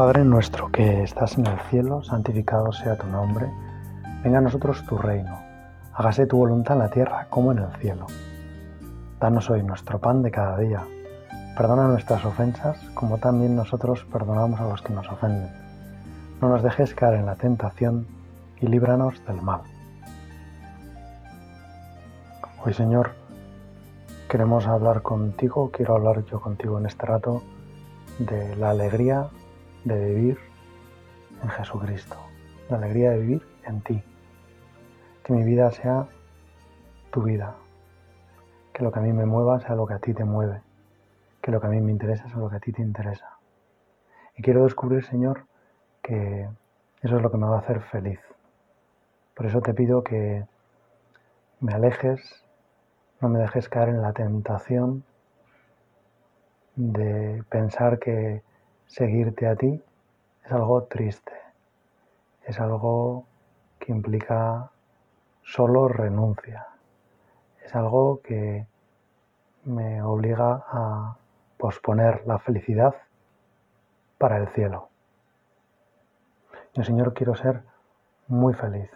Padre nuestro que estás en el cielo, santificado sea tu nombre, venga a nosotros tu reino, hágase tu voluntad en la tierra como en el cielo. Danos hoy nuestro pan de cada día, perdona nuestras ofensas como también nosotros perdonamos a los que nos ofenden. No nos dejes caer en la tentación y líbranos del mal. Hoy Señor, queremos hablar contigo, quiero hablar yo contigo en este rato de la alegría de vivir en Jesucristo, la alegría de vivir en ti. Que mi vida sea tu vida, que lo que a mí me mueva sea lo que a ti te mueve, que lo que a mí me interesa sea lo que a ti te interesa. Y quiero descubrir, Señor, que eso es lo que me va a hacer feliz. Por eso te pido que me alejes, no me dejes caer en la tentación de pensar que seguirte a ti es algo triste, es algo que implica solo renuncia, es algo que me obliga a posponer la felicidad para el cielo. Yo, Señor, quiero ser muy feliz,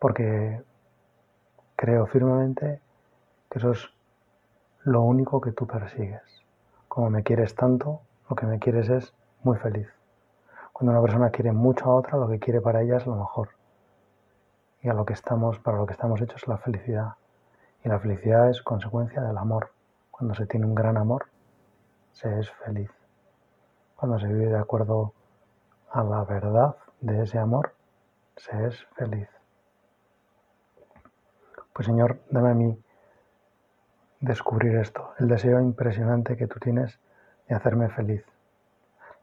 porque creo firmemente que eso es lo único que tú persigues. Como me quieres tanto, lo que me quieres es muy feliz. Cuando una persona quiere mucho a otra, lo que quiere para ella es lo mejor. Y a lo que estamos, para lo que estamos hechos es la felicidad. Y la felicidad es consecuencia del amor. Cuando se tiene un gran amor, se es feliz. Cuando se vive de acuerdo a la verdad de ese amor, se es feliz. Pues Señor, dame a mí descubrir esto, el deseo impresionante que tú tienes de hacerme feliz.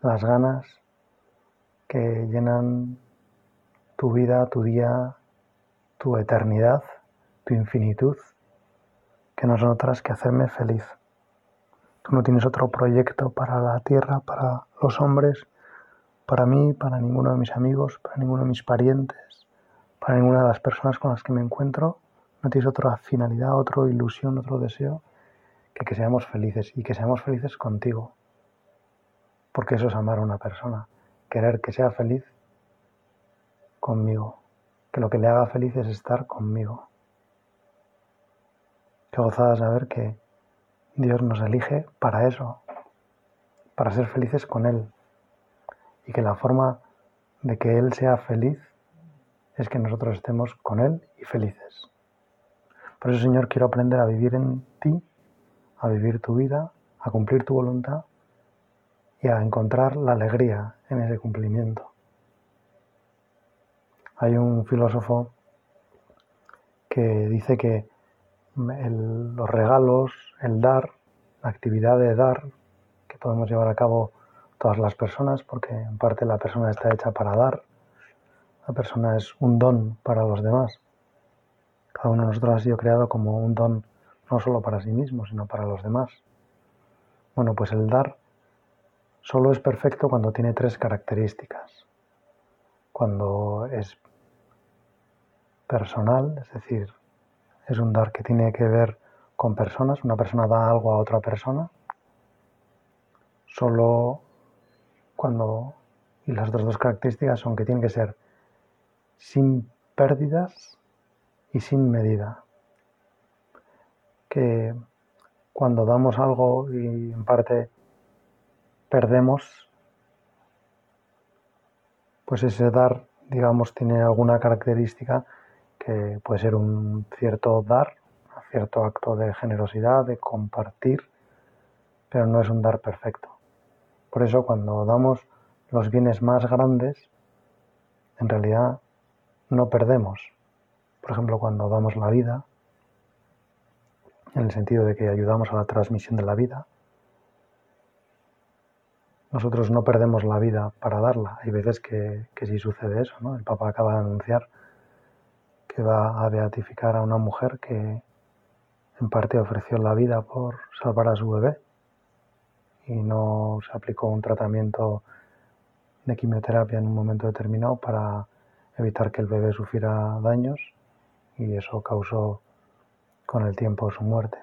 Las ganas que llenan tu vida, tu día, tu eternidad, tu infinitud, que no son otras que hacerme feliz. Tú no tienes otro proyecto para la tierra, para los hombres, para mí, para ninguno de mis amigos, para ninguno de mis parientes, para ninguna de las personas con las que me encuentro. No tienes otra finalidad, otra ilusión, otro deseo que que seamos felices y que seamos felices contigo. Porque eso es amar a una persona, querer que sea feliz conmigo, que lo que le haga feliz es estar conmigo. Qué gozada saber que Dios nos elige para eso, para ser felices con Él. Y que la forma de que Él sea feliz es que nosotros estemos con Él y felices. Por eso, Señor, quiero aprender a vivir en ti a vivir tu vida, a cumplir tu voluntad y a encontrar la alegría en ese cumplimiento. Hay un filósofo que dice que los regalos, el dar, la actividad de dar que podemos llevar a cabo todas las personas, porque en parte la persona está hecha para dar, la persona es un don para los demás. Cada uno de nosotros ha sido creado como un don no solo para sí mismo, sino para los demás. Bueno, pues el dar solo es perfecto cuando tiene tres características. Cuando es personal, es decir, es un dar que tiene que ver con personas, una persona da algo a otra persona, solo cuando, y las otras dos características son que tiene que ser sin pérdidas y sin medida que cuando damos algo y en parte perdemos, pues ese dar, digamos, tiene alguna característica que puede ser un cierto dar, un cierto acto de generosidad, de compartir, pero no es un dar perfecto. Por eso cuando damos los bienes más grandes, en realidad no perdemos. Por ejemplo, cuando damos la vida, en el sentido de que ayudamos a la transmisión de la vida. Nosotros no perdemos la vida para darla. Hay veces que, que sí sucede eso. ¿no? El Papa acaba de anunciar que va a beatificar a una mujer que en parte ofreció la vida por salvar a su bebé y no se aplicó un tratamiento de quimioterapia en un momento determinado para evitar que el bebé sufriera daños y eso causó con el tiempo su muerte.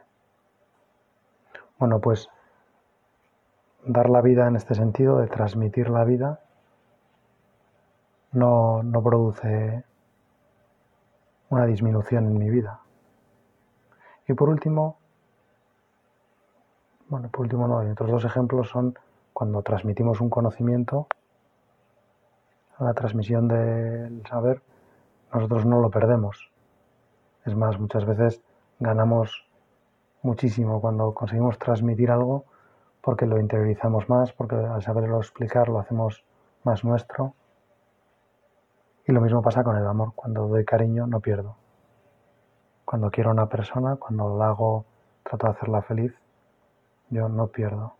Bueno, pues dar la vida en este sentido, de transmitir la vida, no, no produce una disminución en mi vida. Y por último, bueno, por último no, y otros dos ejemplos son cuando transmitimos un conocimiento, la transmisión del saber, nosotros no lo perdemos. Es más, muchas veces ganamos muchísimo cuando conseguimos transmitir algo porque lo interiorizamos más, porque al saberlo explicar lo hacemos más nuestro. Y lo mismo pasa con el amor. Cuando doy cariño no pierdo. Cuando quiero a una persona, cuando la hago, trato de hacerla feliz, yo no pierdo.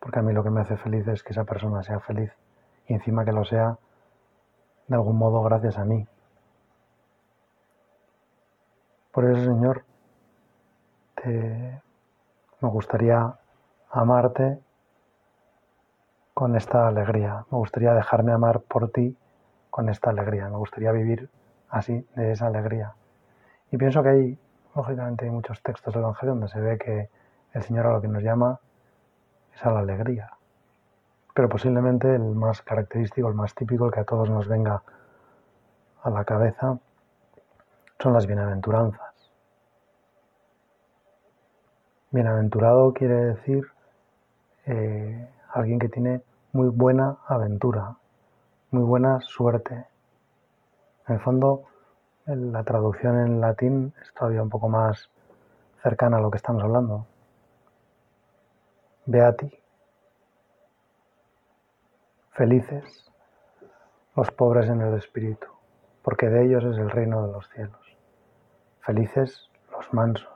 Porque a mí lo que me hace feliz es que esa persona sea feliz. Y encima que lo sea de algún modo gracias a mí. Por eso, Señor, me gustaría amarte con esta alegría. Me gustaría dejarme amar por ti con esta alegría. Me gustaría vivir así, de esa alegría. Y pienso que hay, lógicamente, hay muchos textos del Evangelio donde se ve que el Señor a lo que nos llama es a la alegría. Pero posiblemente el más característico, el más típico, el que a todos nos venga a la cabeza, son las bienaventuranzas. Bienaventurado quiere decir eh, alguien que tiene muy buena aventura, muy buena suerte. En el fondo, la traducción en latín es todavía un poco más cercana a lo que estamos hablando. Beati. Felices los pobres en el espíritu, porque de ellos es el reino de los cielos. Felices los mansos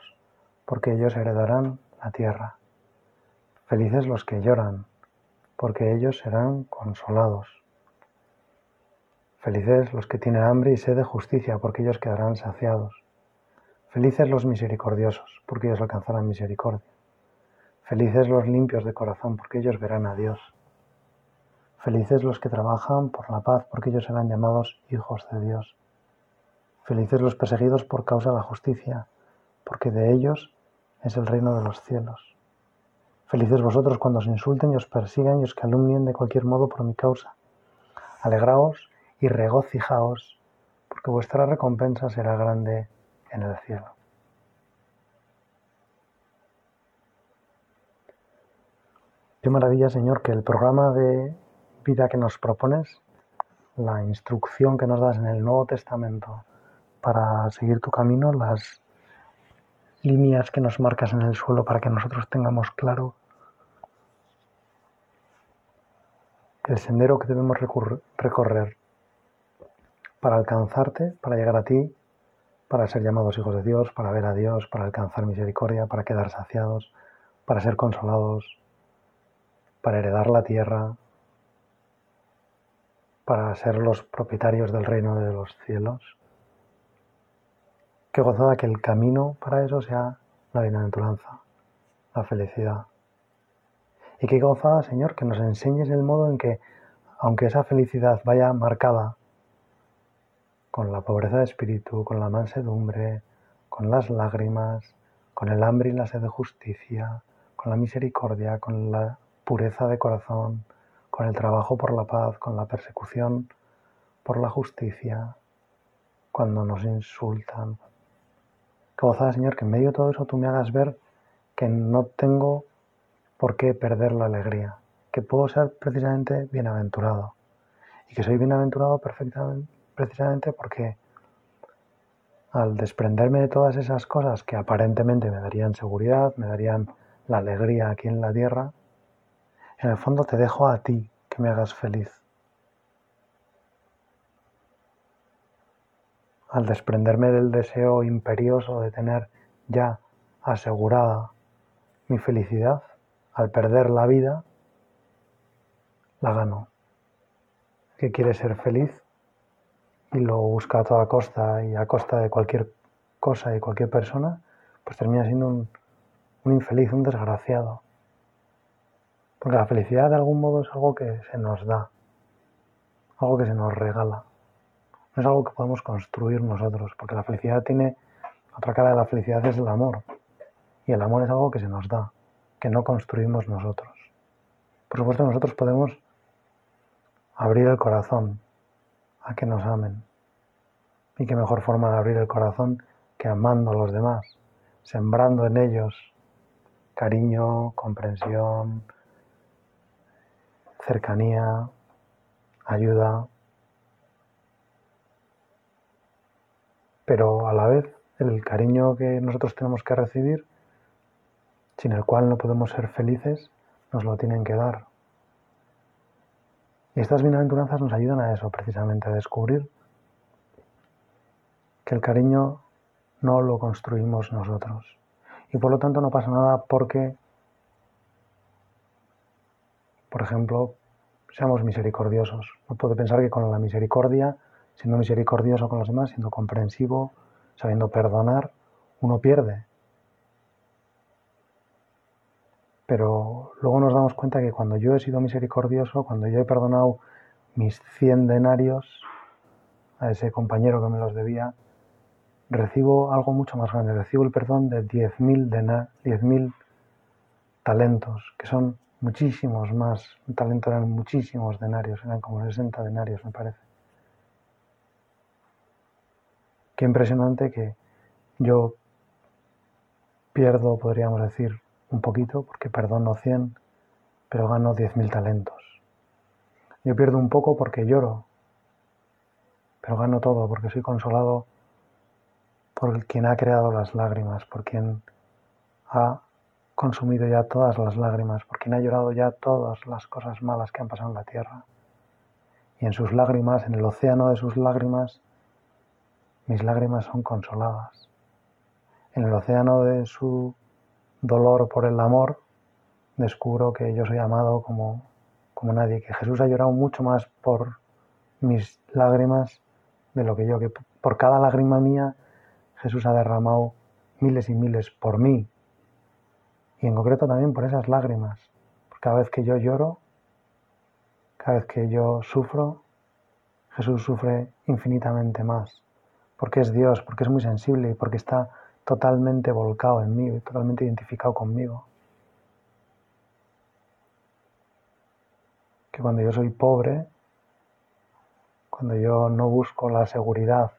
porque ellos heredarán la tierra. Felices los que lloran, porque ellos serán consolados. Felices los que tienen hambre y sed de justicia, porque ellos quedarán saciados. Felices los misericordiosos, porque ellos alcanzarán misericordia. Felices los limpios de corazón, porque ellos verán a Dios. Felices los que trabajan por la paz, porque ellos serán llamados hijos de Dios. Felices los perseguidos por causa de la justicia, porque de ellos es el reino de los cielos. Felices vosotros cuando os insulten y os persigan y os calumnien de cualquier modo por mi causa. Alegraos y regocijaos, porque vuestra recompensa será grande en el cielo. Qué maravilla, Señor, que el programa de vida que nos propones, la instrucción que nos das en el Nuevo Testamento para seguir tu camino, las líneas que nos marcas en el suelo para que nosotros tengamos claro el sendero que debemos recorrer para alcanzarte, para llegar a ti, para ser llamados hijos de Dios, para ver a Dios, para alcanzar misericordia, para quedar saciados, para ser consolados, para heredar la tierra, para ser los propietarios del reino de los cielos. Qué gozada que el camino para eso sea la bienaventuranza, la felicidad. Y qué gozada, Señor, que nos enseñes el modo en que, aunque esa felicidad vaya marcada con la pobreza de espíritu, con la mansedumbre, con las lágrimas, con el hambre y la sed de justicia, con la misericordia, con la pureza de corazón, con el trabajo por la paz, con la persecución por la justicia, cuando nos insultan, Qué gozada, Señor, que en medio de todo eso tú me hagas ver que no tengo por qué perder la alegría, que puedo ser precisamente bienaventurado y que soy bienaventurado perfectamente, precisamente porque al desprenderme de todas esas cosas que aparentemente me darían seguridad, me darían la alegría aquí en la tierra, en el fondo te dejo a ti que me hagas feliz. Al desprenderme del deseo imperioso de tener ya asegurada mi felicidad, al perder la vida, la gano. que quiere ser feliz y lo busca a toda costa y a costa de cualquier cosa y cualquier persona, pues termina siendo un, un infeliz, un desgraciado. Porque la felicidad de algún modo es algo que se nos da, algo que se nos regala no es algo que podemos construir nosotros, porque la felicidad tiene, otra cara de la felicidad es el amor, y el amor es algo que se nos da, que no construimos nosotros. Por supuesto, nosotros podemos abrir el corazón a que nos amen. Y qué mejor forma de abrir el corazón que amando a los demás, sembrando en ellos cariño, comprensión, cercanía, ayuda, pero a la vez el cariño que nosotros tenemos que recibir, sin el cual no podemos ser felices, nos lo tienen que dar. Y estas bienaventuranzas nos ayudan a eso, precisamente, a descubrir que el cariño no lo construimos nosotros. Y por lo tanto no pasa nada porque, por ejemplo, seamos misericordiosos. No puede pensar que con la misericordia, siendo misericordioso con los demás, siendo comprensivo, sabiendo perdonar, uno pierde. Pero luego nos damos cuenta que cuando yo he sido misericordioso, cuando yo he perdonado mis 100 denarios a ese compañero que me los debía, recibo algo mucho más grande, recibo el perdón de 10.000 10 talentos, que son muchísimos más. Un talento eran muchísimos denarios, eran como 60 denarios, me parece. Qué impresionante que yo pierdo, podríamos decir, un poquito, porque perdono 100, pero gano 10.000 talentos. Yo pierdo un poco porque lloro, pero gano todo, porque soy consolado por quien ha creado las lágrimas, por quien ha consumido ya todas las lágrimas, por quien ha llorado ya todas las cosas malas que han pasado en la tierra. Y en sus lágrimas, en el océano de sus lágrimas, mis lágrimas son consoladas. En el océano de su dolor por el amor, descubro que yo soy amado como, como nadie, que Jesús ha llorado mucho más por mis lágrimas de lo que yo, que por cada lágrima mía Jesús ha derramado miles y miles por mí, y en concreto también por esas lágrimas. Porque cada vez que yo lloro, cada vez que yo sufro, Jesús sufre infinitamente más. Porque es Dios, porque es muy sensible y porque está totalmente volcado en mí, totalmente identificado conmigo. Que cuando yo soy pobre, cuando yo no busco la seguridad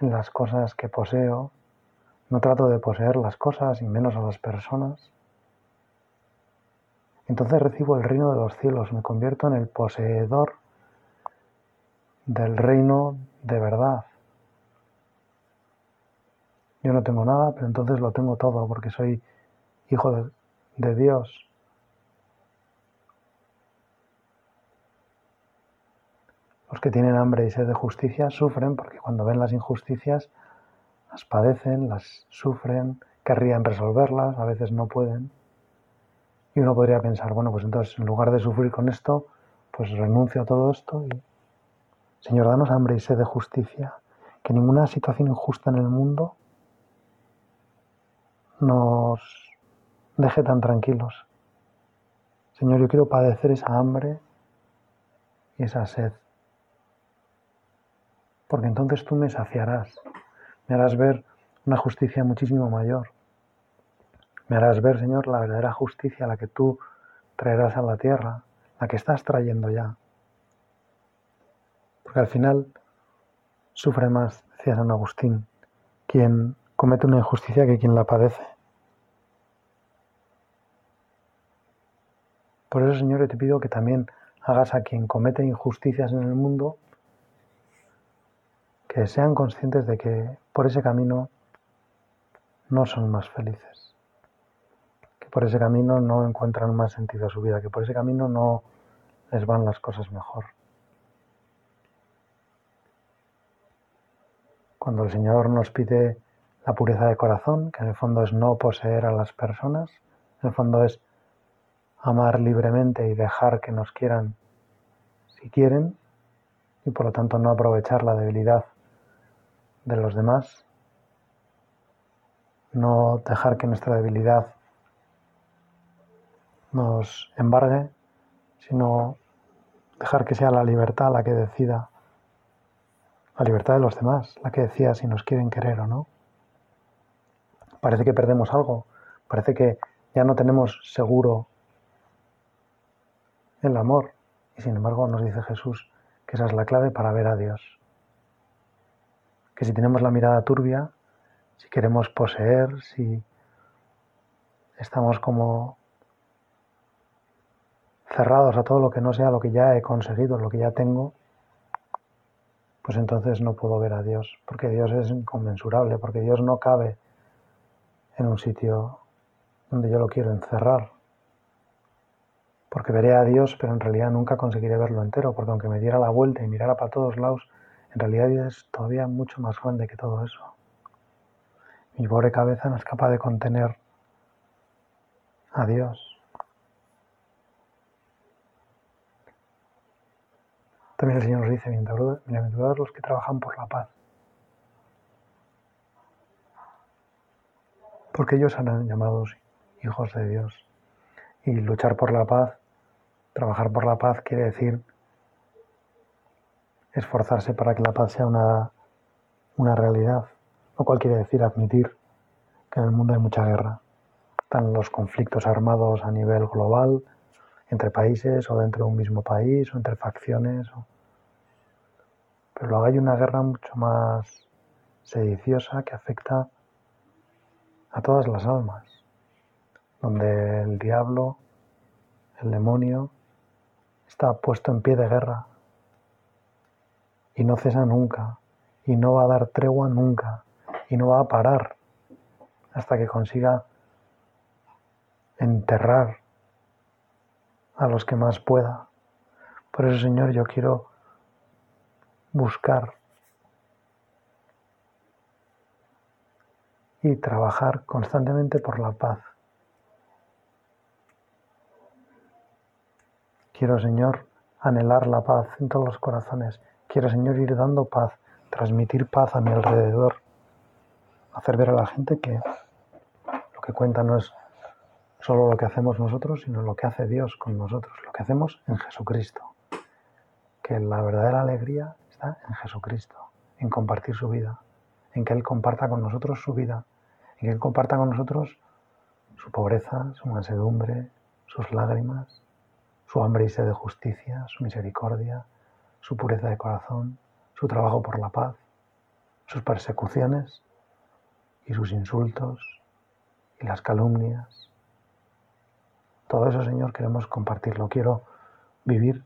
en las cosas que poseo, no trato de poseer las cosas y menos a las personas, entonces recibo el reino de los cielos, me convierto en el poseedor del reino de verdad. Yo no tengo nada, pero entonces lo tengo todo porque soy hijo de, Dios. Los que tienen hambre y sed de justicia sufren porque cuando ven las injusticias las padecen, las sufren, querrían resolverlas, a veces no pueden. Y uno podría pensar, bueno, pues entonces en lugar de sufrir con esto, pues renuncio a todo esto y, Señor, danos hambre y sed de justicia, que ninguna situación injusta en el mundo nos deje tan tranquilos. Señor, yo quiero padecer esa hambre y esa sed, porque entonces tú me saciarás, me harás ver una justicia muchísimo mayor. Me harás ver, Señor, la verdadera justicia, la que tú traerás a la tierra, la que estás trayendo ya. Porque al final sufre más, decía San Agustín, quien comete una injusticia que quien la padece. Por eso, Señor, yo te pido que también hagas a quien comete injusticias en el mundo que sean conscientes de que por ese camino no son más felices por ese camino no encuentran más sentido a su vida, que por ese camino no les van las cosas mejor. Cuando el Señor nos pide la pureza de corazón, que en el fondo es no poseer a las personas, en el fondo es amar libremente y dejar que nos quieran si quieren, y por lo tanto no aprovechar la debilidad de los demás, no dejar que nuestra debilidad nos embargue, sino dejar que sea la libertad la que decida, la libertad de los demás, la que decida si nos quieren querer o no. Parece que perdemos algo, parece que ya no tenemos seguro el amor. Y sin embargo nos dice Jesús que esa es la clave para ver a Dios. Que si tenemos la mirada turbia, si queremos poseer, si estamos como cerrados a todo lo que no sea lo que ya he conseguido, lo que ya tengo, pues entonces no puedo ver a Dios, porque Dios es inconmensurable, porque Dios no cabe en un sitio donde yo lo quiero encerrar. Porque veré a Dios, pero en realidad nunca conseguiré verlo entero, porque aunque me diera la vuelta y mirara para todos lados, en realidad Dios es todavía mucho más grande que todo eso. Mi pobre cabeza no es capaz de contener a Dios. También el Señor nos dice, bienaventurados los que trabajan por la paz, porque ellos serán llamados hijos de Dios. Y luchar por la paz, trabajar por la paz quiere decir esforzarse para que la paz sea una, una realidad, lo cual quiere decir admitir que en el mundo hay mucha guerra. Están los conflictos armados a nivel global, entre países o dentro de un mismo país o entre facciones. Pero luego hay una guerra mucho más sediciosa que afecta a todas las almas, donde el diablo, el demonio, está puesto en pie de guerra y no cesa nunca y no va a dar tregua nunca y no va a parar hasta que consiga enterrar a los que más pueda. Por eso, Señor, yo quiero buscar y trabajar constantemente por la paz. Quiero, Señor, anhelar la paz en todos los corazones. Quiero, Señor, ir dando paz, transmitir paz a mi alrededor, hacer ver a la gente que lo que cuenta no es solo lo que hacemos nosotros, sino lo que hace Dios con nosotros, lo que hacemos en Jesucristo. Que la verdadera alegría está en Jesucristo, en compartir su vida, en que Él comparta con nosotros su vida, en que comparta con nosotros su pobreza, su mansedumbre, sus lágrimas, su hambre y sed de justicia, su misericordia, su pureza de corazón, su trabajo por la paz, sus persecuciones y sus insultos y las calumnias todo eso, Señor, queremos compartirlo. Quiero vivir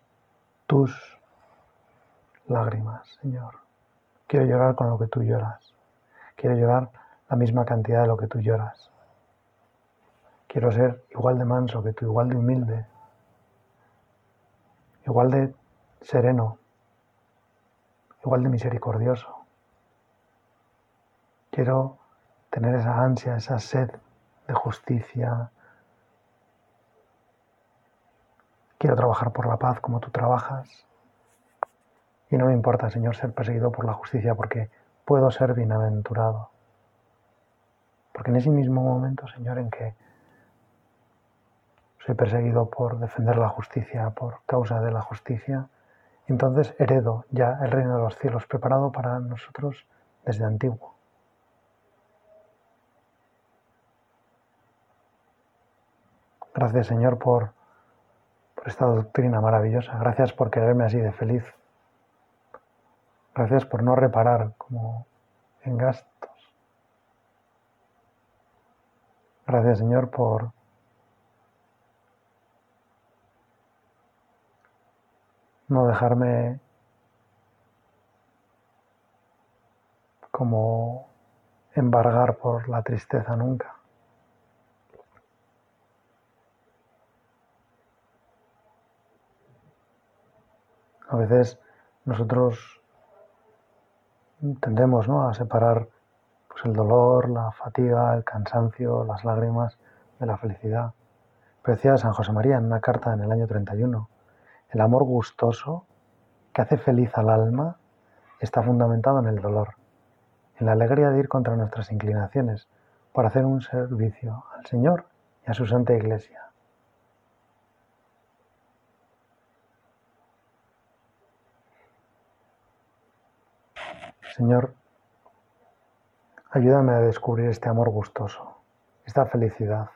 tus lágrimas, Señor. Quiero llorar con lo que tú lloras. Quiero llorar la misma cantidad de lo que tú lloras. Quiero ser igual de manso que tú, igual de humilde, igual de sereno, igual de misericordioso. Quiero tener esa ansia, esa sed de justicia, Quiero trabajar por la paz como tú trabajas. Y no me importa, Señor, ser perseguido por la justicia porque puedo ser bienaventurado. Porque en ese mismo momento, Señor, en que soy perseguido por defender la justicia, por causa de la justicia, entonces heredo ya el reino de los cielos preparado para nosotros desde antiguo. Gracias, Señor, por esta doctrina maravillosa. Gracias por quererme así de feliz. Gracias por no reparar como en gastos. Gracias Señor por no dejarme como embargar por la tristeza nunca. A veces nosotros tendemos a separar pues, el dolor, la fatiga, el cansancio, las lágrimas de la felicidad. Pero decía San José María en una carta en el año 31, el amor gustoso que hace feliz al alma está fundamentado en el dolor, en la alegría de ir contra nuestras inclinaciones por hacer un servicio al Señor y a su Santa Iglesia. Señor, ayúdame a descubrir este amor gustoso, esta felicidad.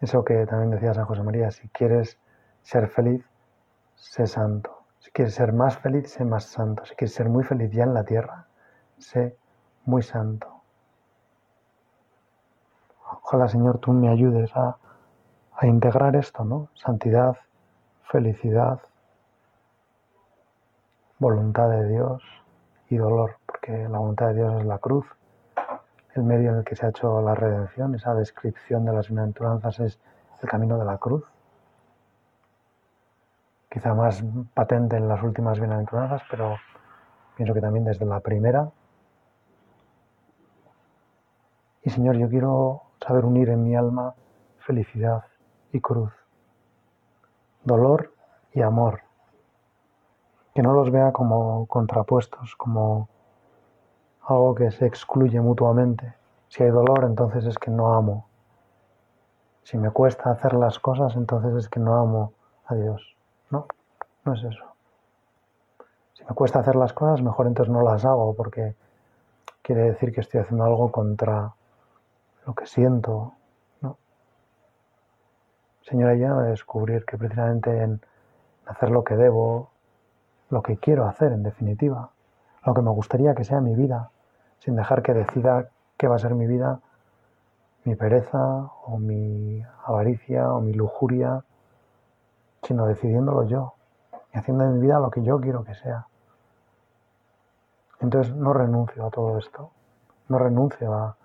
Eso que también decía San José María, si quieres ser feliz, sé santo. Si quieres ser más feliz, sé más santo. Si quieres ser muy feliz ya en la tierra, sé muy santo. Ojalá, Señor, tú me ayudes a, a integrar esto, ¿no? Santidad, felicidad, voluntad de Dios y dolor, porque la voluntad de Dios es la cruz, el medio en el que se ha hecho la redención, esa descripción de las bienaventuranzas es el camino de la cruz, quizá más patente en las últimas bienaventuranzas, pero pienso que también desde la primera. Y Señor, yo quiero saber unir en mi alma felicidad y cruz, dolor y amor, que no los vea como contrapuestos, como algo que se excluye mutuamente. Si hay dolor, entonces es que no amo. Si me cuesta hacer las cosas, entonces es que no amo a Dios. No, no es eso. Si me cuesta hacer las cosas, mejor entonces no las hago, porque quiere decir que estoy haciendo algo contra lo que siento. ¿no? Señor, ayúdame a descubrir que precisamente en hacer lo que debo, lo que quiero hacer en definitiva, lo que me gustaría que sea mi vida, sin dejar que decida qué va a ser mi vida, mi pereza o mi avaricia o mi lujuria, sino decidiéndolo yo y haciendo de mi vida lo que yo quiero que sea. Entonces no renuncio a todo esto, no renuncio a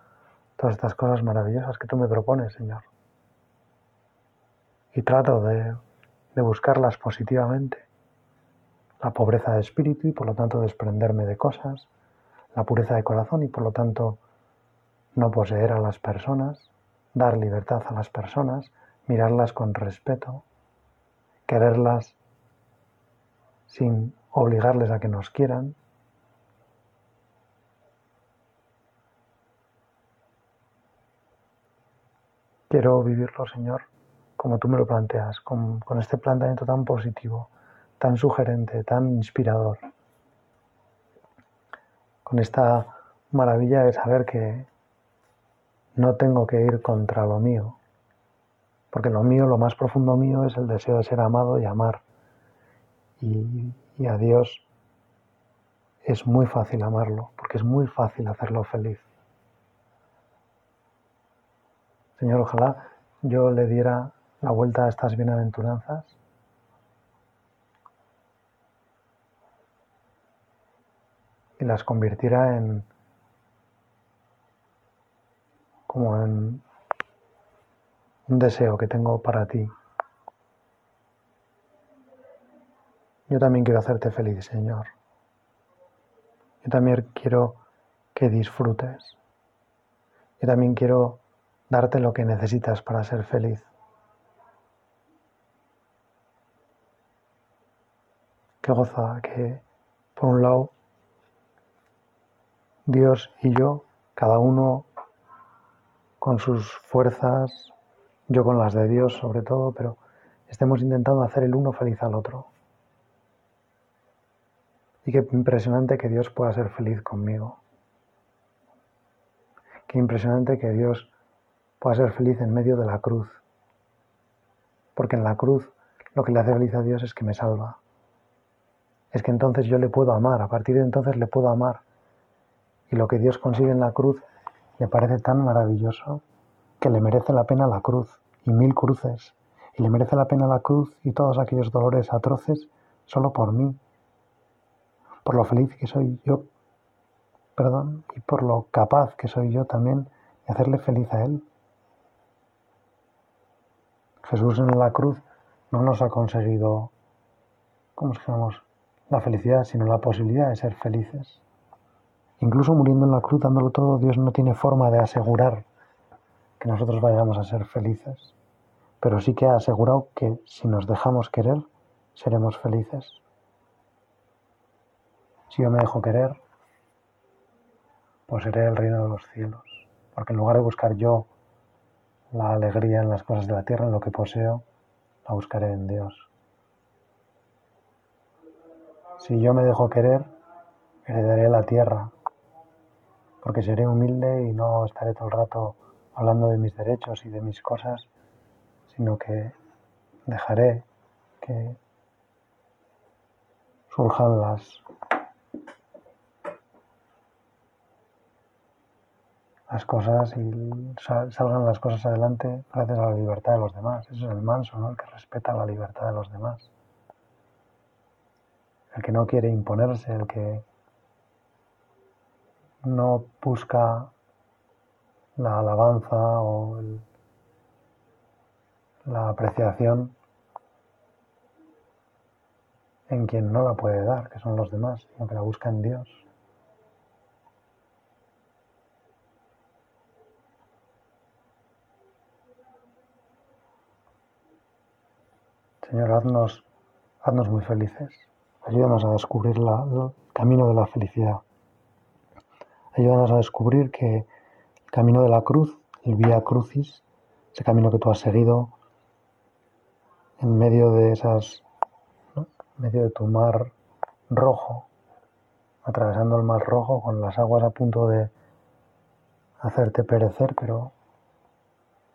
todas estas cosas maravillosas que tú me propones, Señor. Y trato de, de buscarlas positivamente. La pobreza de espíritu y por lo tanto desprenderme de cosas, la pureza de corazón y por lo tanto no poseer a las personas, dar libertad a las personas, mirarlas con respeto, quererlas sin obligarles a que nos quieran. Quiero vivirlo, Señor, como tú me lo planteas, con, este planteamiento tan positivo, tan sugerente, tan inspirador con esta maravilla de saber que no tengo que ir contra lo mío, porque lo mío, lo más profundo mío es el deseo de ser amado y amar. Y, y a Dios es muy fácil amarlo, porque es muy fácil hacerlo feliz. Señor, ojalá yo le diera la vuelta a estas bienaventuranzas y las convirtiera en como en un deseo que tengo para ti. Yo también quiero hacerte feliz, Señor. Yo también quiero que disfrutes. Yo también quiero darte lo que necesitas para ser feliz. Qué goza que, por un lado, Dios y yo, cada uno con sus fuerzas, yo con las de Dios sobre todo, pero estemos intentando hacer el uno feliz al otro. Y qué impresionante que Dios pueda ser feliz conmigo. Qué impresionante que Dios pueda ser feliz en medio de la cruz. Porque en la cruz lo que le hace feliz a Dios es que me salva. Es que entonces yo le puedo amar, a partir de entonces le puedo amar y lo que Dios consigue en la cruz le parece tan maravilloso que le merece la pena la cruz y mil cruces. Y le merece la pena la cruz y todos aquellos dolores atroces solo por mí, por lo feliz que soy yo, perdón, y por lo capaz que soy yo también de hacerle feliz a Él. Jesús en la cruz no nos ha conseguido, ¿cómo se La felicidad, sino la posibilidad de ser felices. Incluso muriendo en la cruz, dándolo todo, Dios no tiene forma de asegurar que nosotros vayamos a ser felices, pero sí que ha asegurado que si nos dejamos querer, seremos felices. Si yo me dejo querer, pues seré el reino de los cielos, porque en lugar de buscar yo la alegría en las cosas de la tierra, en lo que poseo, la buscaré en Dios. Si yo me dejo querer, heredaré la tierra, porque seré humilde y no estaré todo el rato hablando de mis derechos y de mis cosas, sino que dejaré que surjan las las cosas y salgan las cosas adelante gracias a la libertad de los demás. Eso es el manso, ¿no? El que respeta la libertad de los demás. El que no quiere imponerse, el que no busca la alabanza o la apreciación en quien no la puede dar, que son los demás, sino que la busca en Dios. Señor, haznos, haznos muy felices. Ayúdanos a descubrir el camino de la felicidad. Ayúdanos a descubrir que el camino de la cruz, el vía crucis, ese camino que tú has seguido en medio de esas, en medio de tu mar rojo, atravesando el mar rojo con las aguas a punto de hacerte perecer, pero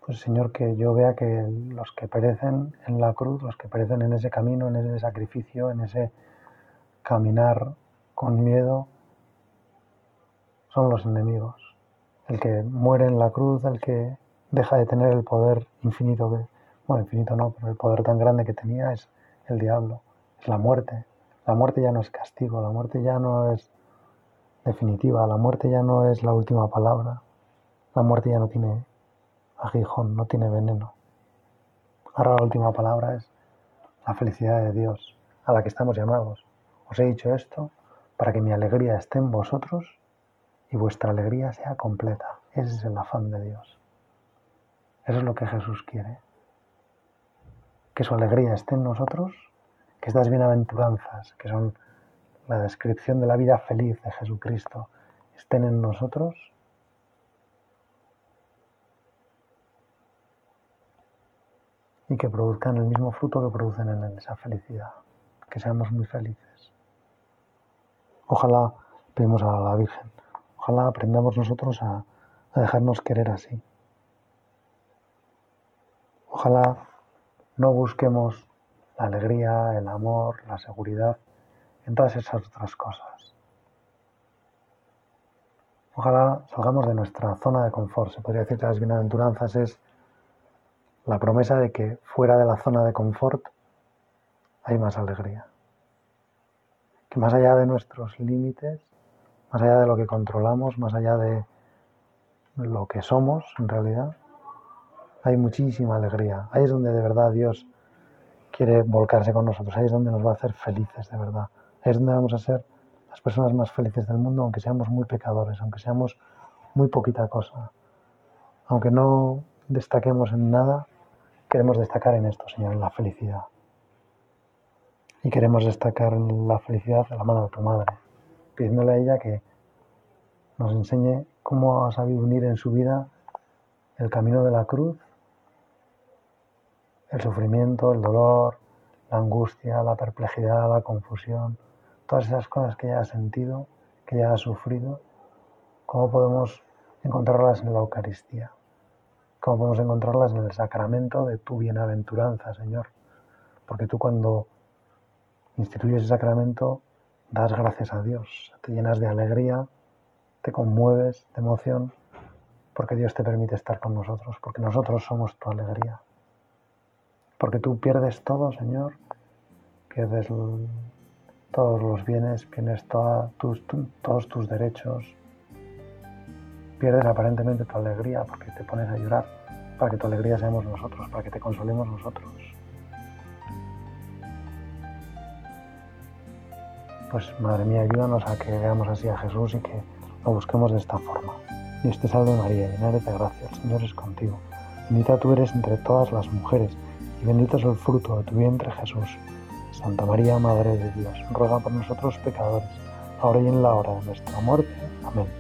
pues Señor, que yo vea que los que perecen en la cruz, los que perecen en ese camino, en ese sacrificio, en ese caminar con miedo, son los enemigos. El que muere en la cruz, el que deja de tener el poder infinito que, bueno, infinito no, pero el poder tan grande que tenía es el diablo, es la muerte. La muerte ya no es castigo, la muerte ya no es definitiva, la muerte ya no es la última palabra, la muerte ya no tiene aguijón, no tiene veneno. Ahora la última palabra es la felicidad de Dios, a la que estamos llamados. Os he dicho esto para que mi alegría esté en vosotros y vuestra alegría sea completa. Ese es el afán de Dios. Eso es lo que Jesús quiere. Que su alegría esté en nosotros, que estas bienaventuranzas, que son la descripción de la vida feliz de Jesucristo, estén en nosotros y que produzcan el mismo fruto que producen en él, esa felicidad, que seamos muy felices. Ojalá, pedimos a la Virgen, ojalá aprendamos nosotros a, dejarnos querer así. Ojalá no busquemos la alegría, el amor, la seguridad en todas esas otras cosas. Ojalá salgamos de nuestra zona de confort. Se podría decir que las bienaventuranzas es la promesa de que fuera de la zona de confort hay más alegría. Que más allá de nuestros límites, más allá de lo que controlamos, más allá de lo que somos en realidad, hay muchísima alegría. Ahí es donde de verdad Dios quiere volcarse con nosotros. Ahí es donde nos va a hacer felices de verdad. Ahí es donde vamos a ser las personas más felices del mundo, aunque seamos muy pecadores, aunque seamos muy poquita cosa. Aunque no destaquemos en nada, queremos destacar en esto, Señor, en la felicidad. Y queremos destacar la felicidad de la mano de tu madre, pidiéndole a ella que nos enseñe cómo ha sabido unir en su vida el camino de la cruz, el sufrimiento, el dolor, la angustia, la perplejidad, la confusión, todas esas cosas que ella ha sentido, que ella ha sufrido, cómo podemos encontrarlas en la Eucaristía cómo podemos encontrarlas en el sacramento de tu bienaventuranza, Señor. Porque tú cuando instituyes el sacramento das gracias a Dios, te llenas de alegría, te conmueves de emoción, porque Dios te permite estar con nosotros, porque nosotros somos tu alegría. Porque tú pierdes todo, Señor, pierdes todos los bienes, pierdes tus, todos tus derechos, pierdes aparentemente tu alegría porque te pones a llorar para que tu alegría seamos nosotros, para que te consolemos nosotros. Pues Madre mía, ayúdanos a que veamos así a Jesús y que lo busquemos de esta forma. Dios te salve María, llena eres de gracia, el Señor es contigo. Bendita tú eres entre todas las mujeres y bendito es el fruto de tu vientre Jesús. Santa María, Madre de Dios, ruega por nosotros pecadores, ahora y en la hora de nuestra muerte. Amén.